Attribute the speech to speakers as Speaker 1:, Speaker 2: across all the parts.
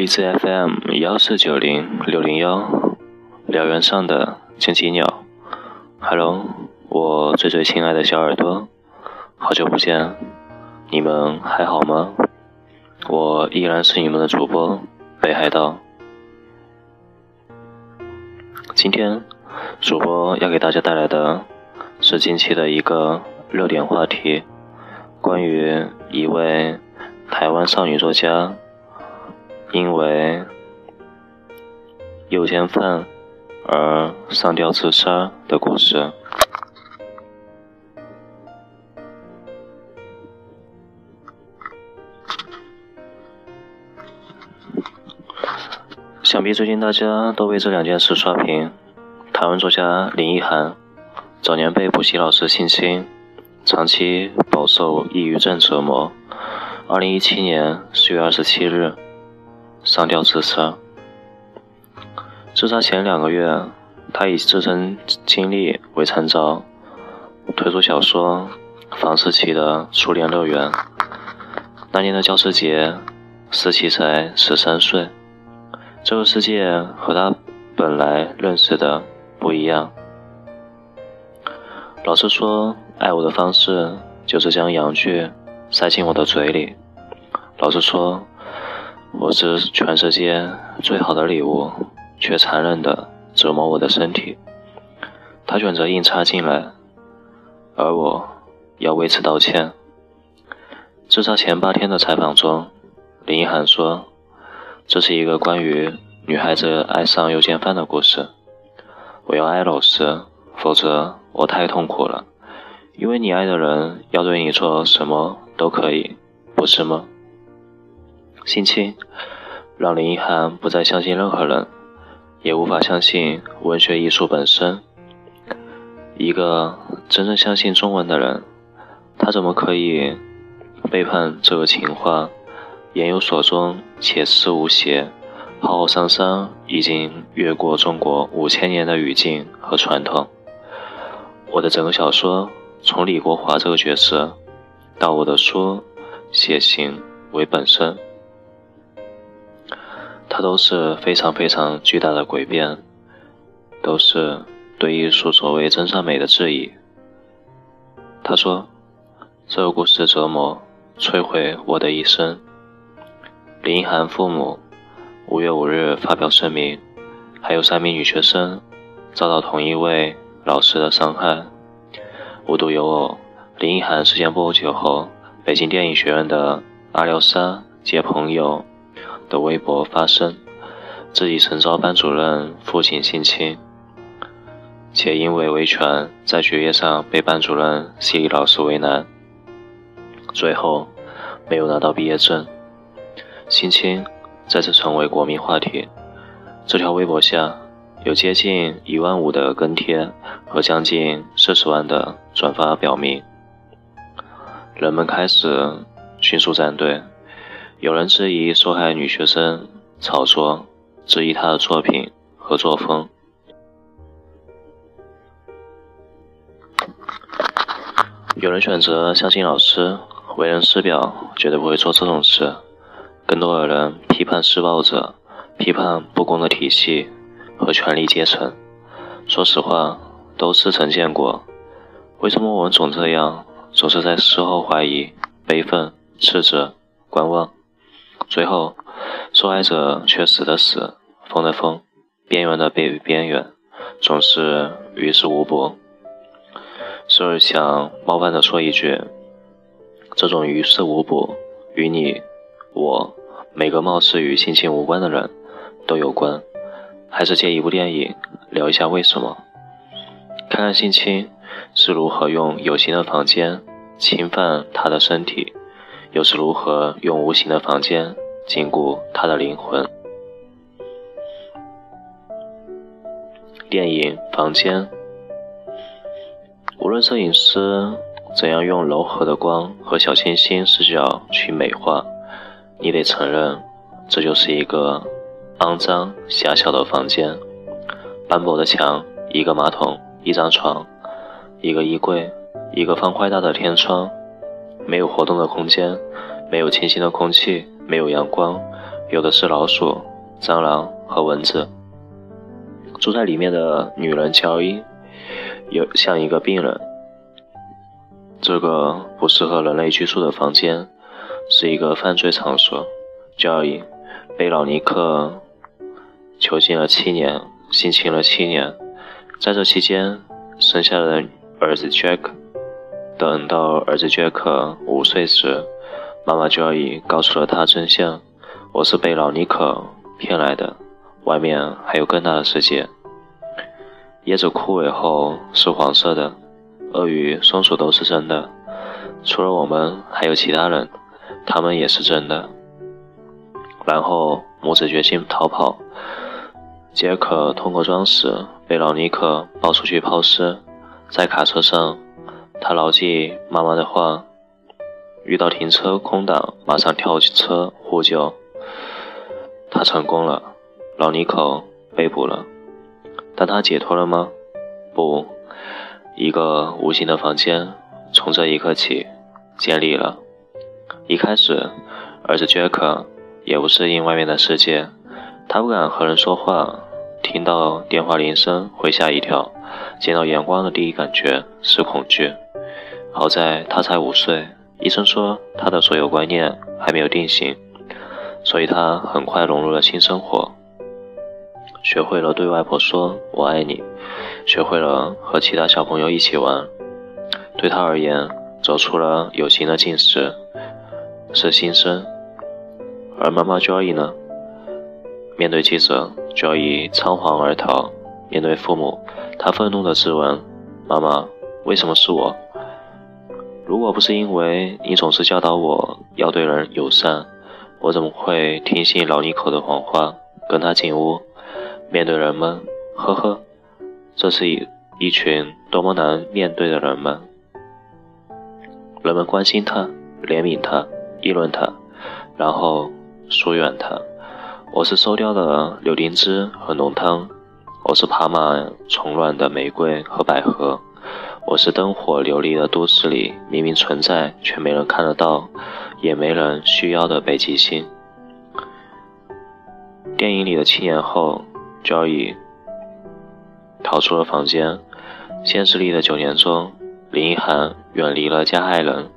Speaker 1: 荔枝 FM 幺四九零六零幺，燎原上的荆棘鸟，Hello，我最最亲爱的小耳朵，好久不见，你们还好吗？我依然是你们的主播北海道。今天主播要给大家带来的是近期的一个热点话题，关于一位台湾少女作家。因为有钱犯而上吊自杀的故事，想必最近大家都被这两件事刷屏。台湾作家林奕涵早年被补习老师性侵，长期饱受抑郁症折磨。二零一七年四月二十七日。上吊自杀。自杀前两个月，他以自身经历为参照，推出小说《房思琪的初恋乐园》。那年的教师节，思琪才十三岁。这个世界和他本来认识的不一样。老师说，爱我的方式就是将阳具塞进我的嘴里。老师说。我是全世界最好的礼物，却残忍地折磨我的身体。他选择硬插进来，而我要为此道歉。自杀前八天的采访中，林一涵说：“这是一个关于女孩子爱上诱奸犯的故事。我要爱老师，否则我太痛苦了。因为你爱的人要对你做什么都可以，不是吗？”性侵让林一涵不再相信任何人，也无法相信文学艺术本身。一个真正相信中文的人，他怎么可以背叛这个情话？言有所终，且思无邪，浩浩汤汤，已经越过中国五千年的语境和传统。我的整个小说，从李国华这个角色，到我的书写行为本身。它都是非常非常巨大的诡辩，都是对艺术所谓真善美的质疑。他说：“这个故事的折磨摧毁我的一生。”林一涵父母五月五日发表声明，还有三名女学生遭到同一位老师的伤害。无独有偶，林一涵事件不久后，北京电影学院的阿廖沙接朋友。的微博发声，自己曾遭班主任父亲性侵，且因为维权在学业上被班主任系里老师为难，最后没有拿到毕业证。性侵再次成为国民话题。这条微博下有接近一万五的跟帖和将近四十万的转发，表明人们开始迅速站队。有人质疑受害女学生炒作，质疑她的作品和作风。有人选择相信老师，为人师表，绝对不会做这种事。更多的人批判施暴者，批判不公的体系和权力阶层。说实话，都似曾见过。为什么我们总这样，总是在事后怀疑、悲愤、斥责、观望？最后，受害者却死的死，疯的疯，边缘的被边缘，总是于事无补。时而想冒犯的说一句：这种于事无补，与你、我每个貌似与性侵无关的人都有关。还是借一部电影聊一下为什么？看看性侵是如何用有形的房间侵犯他的身体。又是如何用无形的房间禁锢他的灵魂？电影《房间》，无论摄影师怎样用柔和的光和小清新视角去美化，你得承认，这就是一个肮脏狭小的房间。斑驳的墙，一个马桶，一张床，一个衣柜，一个方块大的天窗。没有活动的空间，没有清新的空气，没有阳光，有的是老鼠、蟑螂和蚊子。住在里面的女人乔伊，有像一个病人。这个不适合人类居住的房间，是一个犯罪场所。乔伊被老尼克囚禁了七年，性侵了七年。在这期间，生下了儿子杰克。等到儿子杰克五岁时，妈妈就要以告诉了他真相：我是被老尼克骗来的，外面还有更大的世界。叶子枯萎后是黄色的，鳄鱼、松鼠都是真的，除了我们，还有其他人，他们也是真的。然后母子决心逃跑。杰克通过装死被老尼克抱出去抛尸，在卡车上。他牢记妈妈的话，遇到停车空档，马上跳车呼救。他成功了，老尼克被捕了，但他解脱了吗？不，一个无形的房间从这一刻起建立了。一开始，儿子杰克也不适应外面的世界，他不敢和人说话，听到电话铃声会吓一跳，见到阳光的第一感觉是恐惧。好在他才五岁，医生说他的所有观念还没有定型，所以他很快融入了新生活，学会了对外婆说“我爱你”，学会了和其他小朋友一起玩。对他而言，走出了友情的进食是新生。而妈妈 Joy 呢？面对记者，Joy 仓皇而逃；面对父母，他愤怒地质问：“妈妈，为什么是我？”如果不是因为你总是教导我要对人友善，我怎么会听信老尼克的谎话，跟他进屋，面对人们？呵呵，这是一一群多么难面对的人们。人们关心他，怜悯他，议论他，然后疏远他。我是收掉的柳丁汁和浓汤，我是爬满虫卵的玫瑰和百合。我是灯火流离的都市里明明存在却没人看得到，也没人需要的北极星。电影里的七年后 joy 逃出了房间。现实里的九年中，林一涵远离了加害人，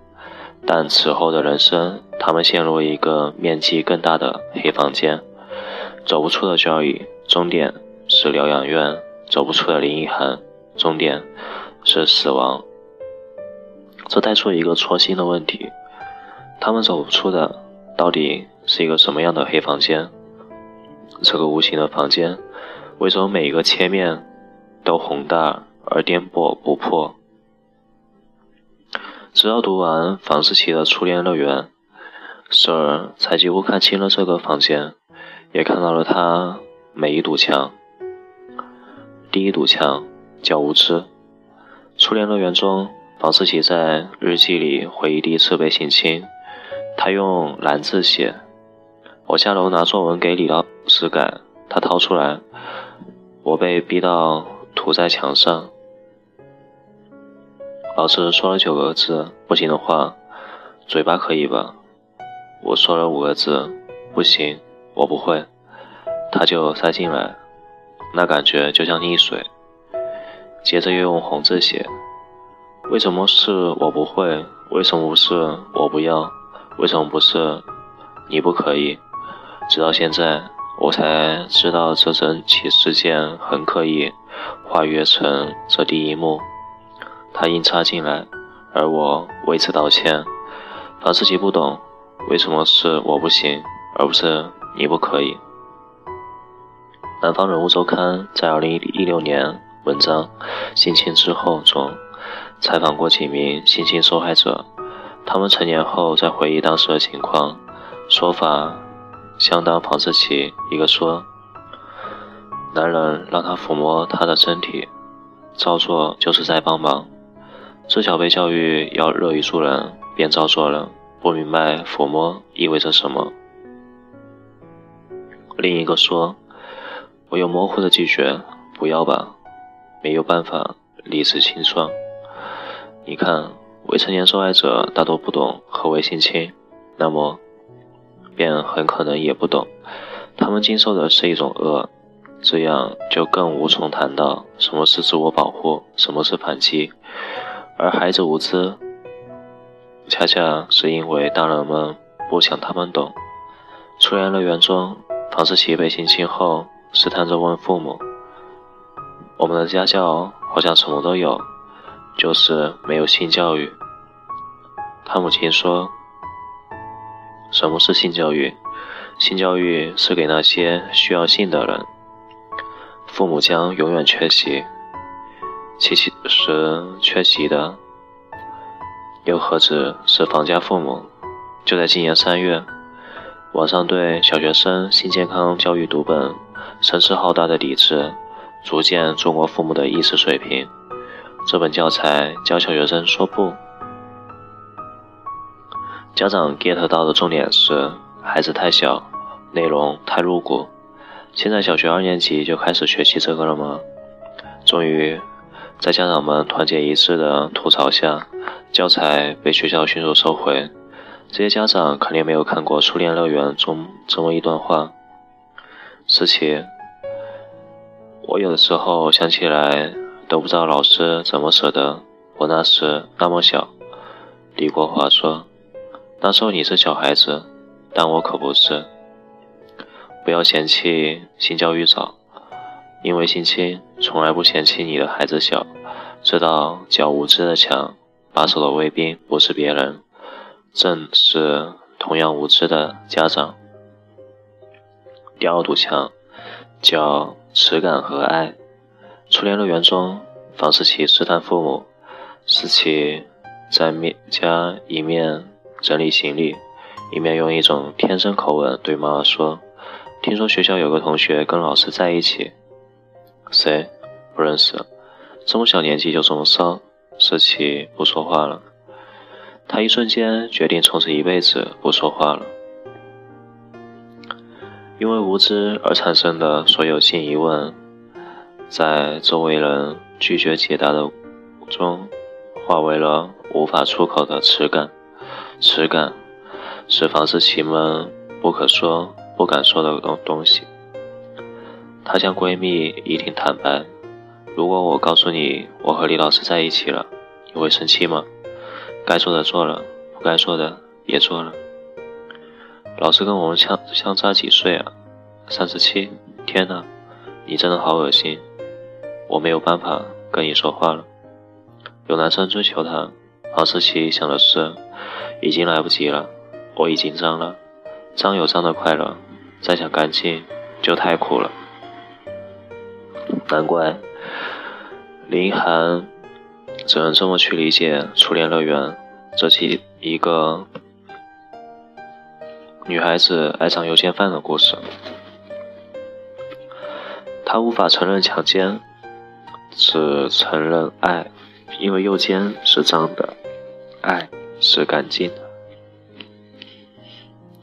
Speaker 1: 但此后的人生，他们陷入一个面积更大的黑房间。走不出的 joy 终点是疗养院；走不出的林一涵，终点。是死亡，这带出一个戳心的问题：他们走出的，到底是一个什么样的黑房间？这个无形的房间，为什么每一个切面都宏大而颠簸不破？直到读完房思琪的《初恋乐园》，舍儿才几乎看清了这个房间，也看到了它每一堵墙。第一堵墙叫无知。初恋乐园中，房思琪在日记里回忆第一次被性侵。他用蓝字写：“我下楼拿作文给李老师改，他掏出来，我被逼到涂在墙上。老师说了九个字，不行的话，嘴巴可以吧？我说了五个字，不行，我不会。他就塞进来，那感觉就像溺水。”接着又用红字写：“为什么是我不会？为什么不是我不要？为什么不是你不可以？”直到现在，我才知道这整起事件很刻意化约成这第一幕。他硬插进来，而我为此道歉。房思琪不懂，为什么是我不行，而不是你不可以？南方人物周刊在二零一六年。文章《性侵之后》中采访过几名性侵受害者，他们成年后在回忆当时的情况，说法相当房思琪。一个说，男人让他抚摸他的身体，照做就是在帮忙，自小被教育要乐于助人，便照做了，不明白抚摸意味着什么。另一个说，我有模糊的拒绝，不要吧。没有办法理直气壮。你看，未成年受害者大多不懂何为性侵，那么便很可能也不懂，他们经受的是一种恶，这样就更无从谈到什么是自我保护，什么是反击。而孩子无知，恰恰是因为大人们不想他们懂。初恋乐园中，房思琪被性侵后，试探着问父母：“我们的家教好像什么都有，就是没有性教育。”他母亲说：“什么是性教育？性教育是给那些需要性的人。父母将永远缺席。其实缺席的，又何止是房家父母？就在今年三月，网上对小学生性健康教育读本声势浩大的抵制，逐渐中国父母的意识水平。这本教材教小学生说不。”家长 get 到的重点是孩子太小，内容太露骨。现在小学二年级就开始学习这个了吗？终于，在家长们团结一致的吐槽下，教材被学校迅速收回。这些家长肯定没有看过《初恋乐园》中这么一段话：思琪，我有的时候想起来都不知道老师怎么舍得我那时那么小。李国华说。那时候你是小孩子，但我可不是。不要嫌弃性教育早，因为性侵从来不嫌弃你的孩子小。知道较无知的墙，把守的卫兵不是别人，正是同样无知的家长。第二堵墙叫耻感和爱。初恋乐园中，房思琪试探父母，思琪在面家一面。整理行李，一面用一种天真口吻对妈妈说：“听说学校有个同学跟老师在一起，谁？不认识。这么小年纪就这么骚。”思琪不说话了。他一瞬间决定从此一辈子不说话了。因为无知而产生的所有性疑问，在周围人拒绝解答的中，化为了无法出口的耻感。耻感是房思琪们不可说、不敢说的东东西。她向闺蜜怡婷坦白：“如果我告诉你我和李老师在一起了，你会生气吗？”该做的做了，不该做的也做了。老师跟我们相相差几岁啊？三十七。天哪，你真的好恶心！我没有办法跟你说话了。有男生追求她，黄思琪想的是。已经来不及了，我已经脏了，脏有脏的快乐，再想干净就太苦了。难怪林涵只能这么去理解《初恋乐园》这起一个女孩子爱上邮件犯的故事。她无法承认强奸，只承认爱，因为右肩是脏的，爱。是干净的。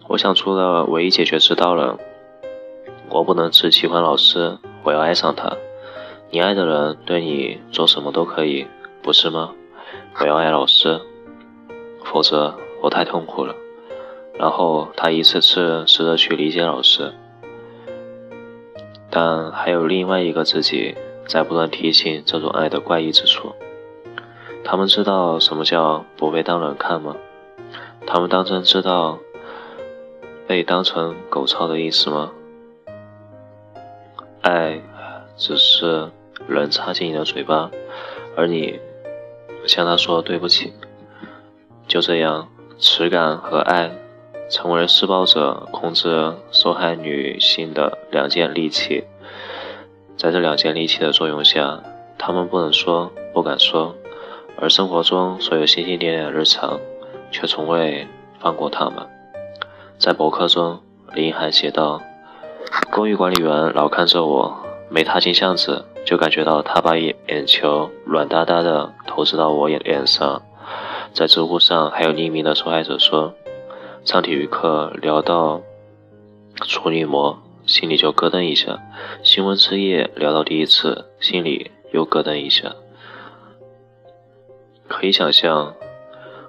Speaker 1: 我想出了唯一解决之道了。我不能只喜欢老师，我要爱上他。你爱的人对你做什么都可以，不是吗？我要爱老师，否则我太痛苦了。然后他一次次试着去理解老师，但还有另外一个自己在不断提醒这种爱的怪异之处。他们知道什么叫不被当人看吗？他们当真知道被当成狗操的意思吗？爱只是人插进你的嘴巴，而你向他说对不起。就这样，耻感和爱成为施暴者控制受害女性的两件利器。在这两件利器的作用下，他们不能说，不敢说。而生活中所有星星点点的日常，却从未放过他们。在博客中，林一涵写道：“公寓管理员老看着我，每踏进巷子，就感觉到他把眼眼球软哒哒的投掷到我眼脸上。”在知乎上，还有匿名的受害者说：“上体育课聊到处女膜，心里就咯噔一下；新闻之夜聊到第一次，心里又咯噔一下。”可以想象，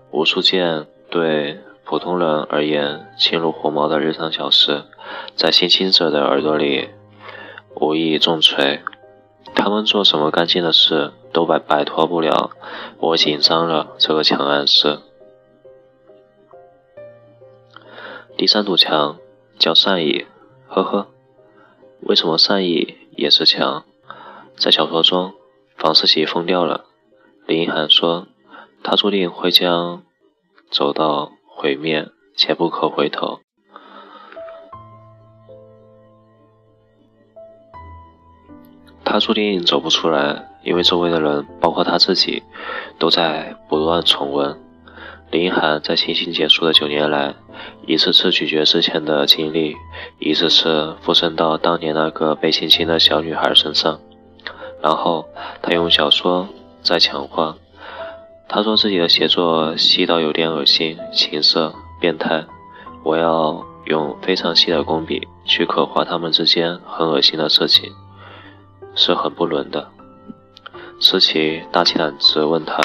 Speaker 1: 无数件对普通人而言轻如鸿毛的日常小事，在性侵者的耳朵里无意重锤。他们做什么干净的事，都摆摆脱不了“我紧张了”这个强暗示。第三堵墙叫善意，呵呵。为什么善意也是墙？在小说中，房思琪疯掉了。林一涵说，他注定会将走到毁灭，且不可回头。他注定走不出来，因为周围的人，包括他自己，都在不断重温。林涵在性侵结束的九年来，一次次咀嚼之前的经历，一次次附身到当年那个被性侵的小女孩身上，然后他用小说在强化。他说自己的写作细到有点恶心、情色、变态。我要用非常细的工笔去刻画他们之间很恶心的事情，是很不伦的。思琪大起胆子问他。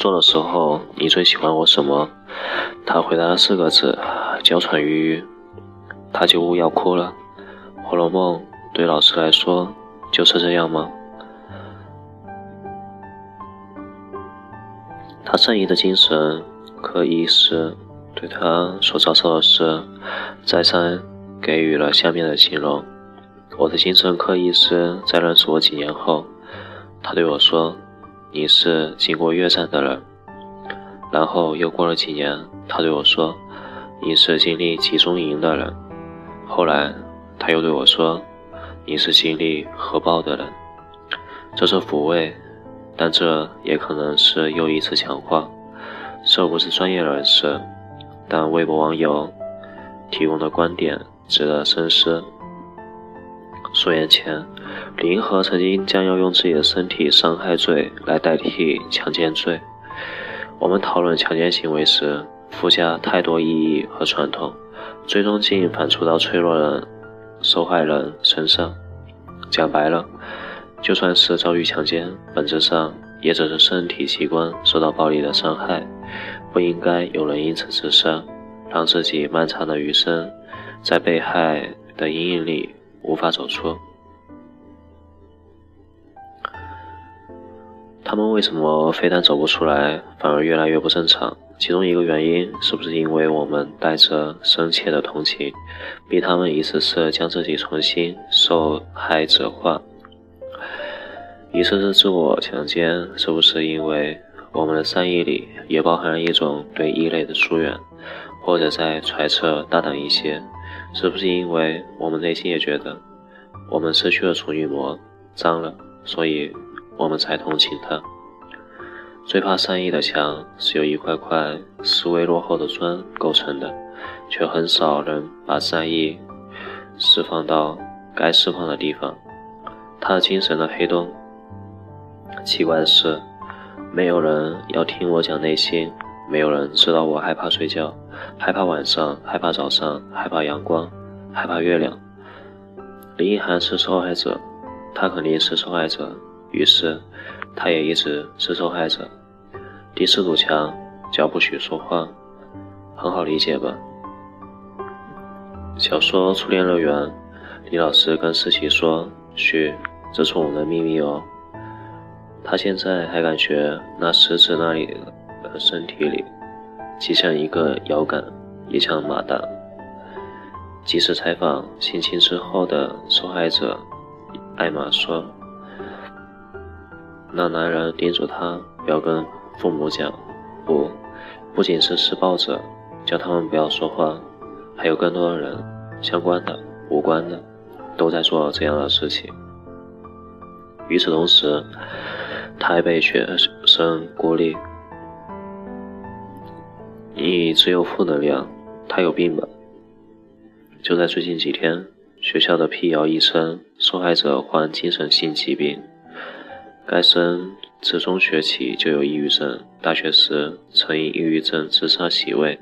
Speaker 1: 做的时候，你最喜欢我什么？他回答了四个字：娇喘吁吁。他就呜要哭了。《红楼梦》对老师来说就是这样吗？他正义的精神可以是对他所遭受的事，再三给予了下面的形容。我的精神科医师在认识我几年后，他对我说。你是经过越战的人，然后又过了几年，他对我说：“你是经历集中营的人。”后来他又对我说：“你是经历核爆的人。”这是抚慰，但这也可能是又一次强化。这不是专业人士，但微博网友提供的观点值得深思。数年前。李银河曾经将要用自己的身体伤害罪来代替强奸罪。我们讨论强奸行为时，附加太多意义和传统，最终竟反刍到脆弱的受害人身上。讲白了，就算是遭遇强奸，本质上也只是身体器官受到暴力的伤害，不应该有人因此自杀，让自己漫长的余生在被害的阴影里无法走出。他们为什么非但走不出来，反而越来越不正常？其中一个原因是不是因为我们带着深切的同情，逼他们一次次将自己重新受害者化，一次次自我强奸？是不是因为我们的善意里也包含了一种对异类的疏远？或者在揣测大胆一些，是不是因为我们内心也觉得我们失去了处女膜，脏了，所以？我们才同情他。最怕善意的墙是由一块块思维落后的砖构成的，却很少人把善意释放到该释放的地方。他的精神的黑洞。奇怪的是，没有人要听我讲内心，没有人知道我害怕睡觉，害怕晚上，害怕早上，害怕阳光，害怕月亮。林一涵是受害者，他肯定是受害者。于是，他也一直是受害者。第四堵墙叫不许说话，很好理解吧？小说《初恋乐园》，李老师跟思琪说：“嘘，这是我们的秘密哦。”他现在还感觉那食指那里的身体里，既像一个摇杆，也像马达。即使采访性侵之后的受害者，艾玛说。那男人叮嘱他不要跟父母讲，不，不仅是施暴者，叫他们不要说话，还有更多的人，相关的、无关的，都在做这样的事情。与此同时，他还被学生孤立。你只有负能量，他有病吧？就在最近几天，学校的辟谣一称，受害者患精神性疾病。该生自中学起就有抑郁症，大学时曾因抑郁症自杀洗胃。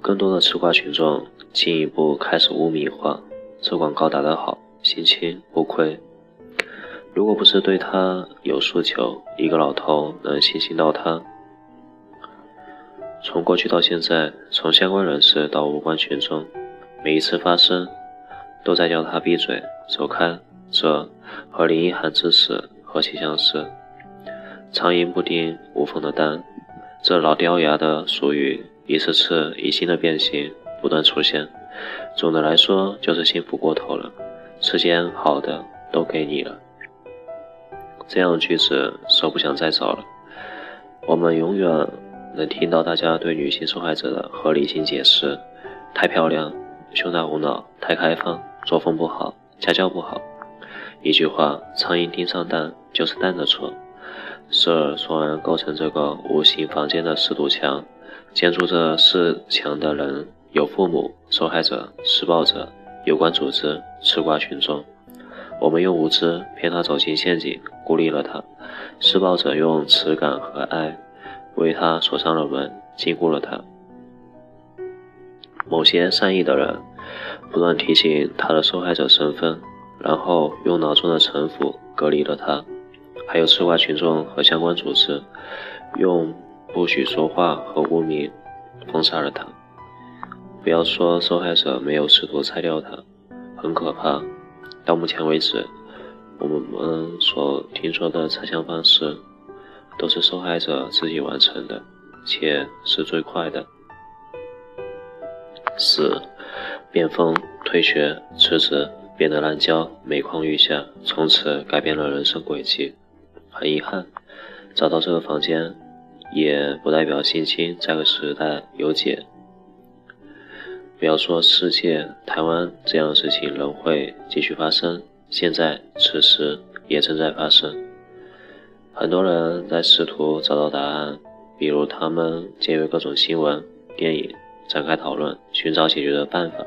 Speaker 1: 更多的吃瓜群众进一步开始污名化，这广告打得好，心情不亏。如果不是对他有诉求，一个老头能信心到他？从过去到现在，从相关人士到无关群众，每一次发声，都在叫他闭嘴、走开。这和林一涵之死何其相似！苍蝇不叮无缝的蛋，这老掉牙的俗语，一次次以新的变形不断出现。总的来说，就是幸福过头了，世间好的都给你了。这样的句子，说不想再找了。我们永远。能听到大家对女性受害者的合理性解释：太漂亮，胸大无脑，太开放，作风不好，家教不好。一句话，苍蝇盯上蛋就是蛋的错。事儿说完，构成这个无形房间的四堵墙，建筑这四墙的人有父母、受害者、施暴者、有关组织、吃瓜群众。我们用无知骗他走进陷阱，孤立了他；施暴者用耻感和爱。为他锁上了门，禁锢了他。某些善意的人不断提醒他的受害者身份，然后用脑中的城府隔离了他。还有吃瓜群众和相关组织，用不许说话和污名封杀了他。不要说受害者没有试图拆掉它，很可怕。到目前为止，我们所听说的拆墙方式。都是受害者自己完成的，且是最快的。四，变疯、退学、辞职，变得滥交，每况愈下，从此改变了人生轨迹。很遗憾，找到这个房间，也不代表性侵这个时代有解。不要说世界、台湾这样的事情仍会继续发生，现在此时也正在发生。很多人在试图找到答案，比如他们借阅各种新闻、电影展开讨论，寻找解决的办法。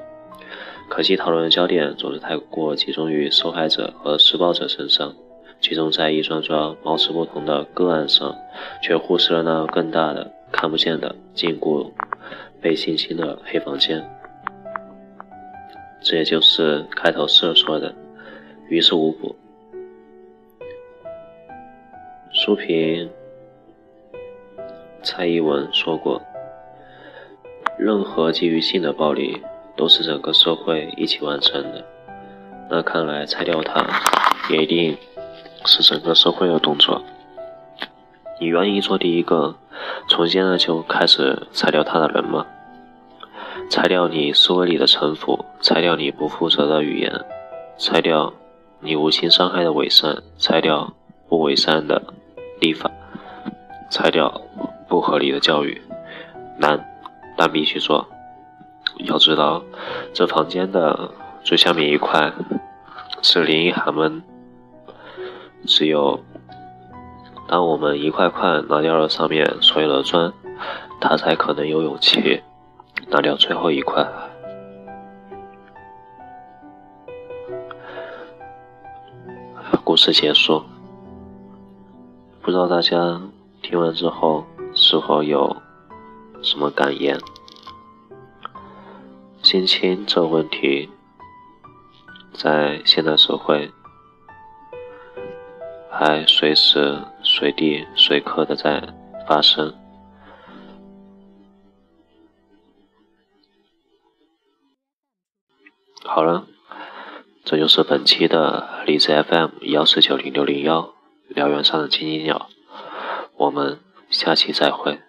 Speaker 1: 可惜讨论的焦点总是太过集中于受害者和施暴者身上，集中在一桩桩貌似不同的个案上，却忽视了那更大的、看不见的禁锢被性侵的黑房间。这也就是开头社说的“于事无补”。书评蔡依文说过：“任何基于性的暴力都是整个社会一起完成的。那看来拆掉它，也一定是整个社会的动作。你愿意做第一个从现在就开始拆掉它的人吗？拆掉你思维里的城府，拆掉你不负责的语言，拆掉你无心伤害的伪善，拆掉不伪善的。”立法，拆掉不合理的教育，难，但必须做。要知道，这房间的最下面一块是林一涵们，只有当我们一块块拿掉了上面所有的砖，他才可能有勇气拿掉最后一块。故事结束。不知道大家听完之后是否有什么感言？性侵这个问题在现代社会还随时随地随刻的在发生。好了，这就是本期的荔枝 FM 幺四九零六零幺。燎原上的金鸡鸟，我们下期再会。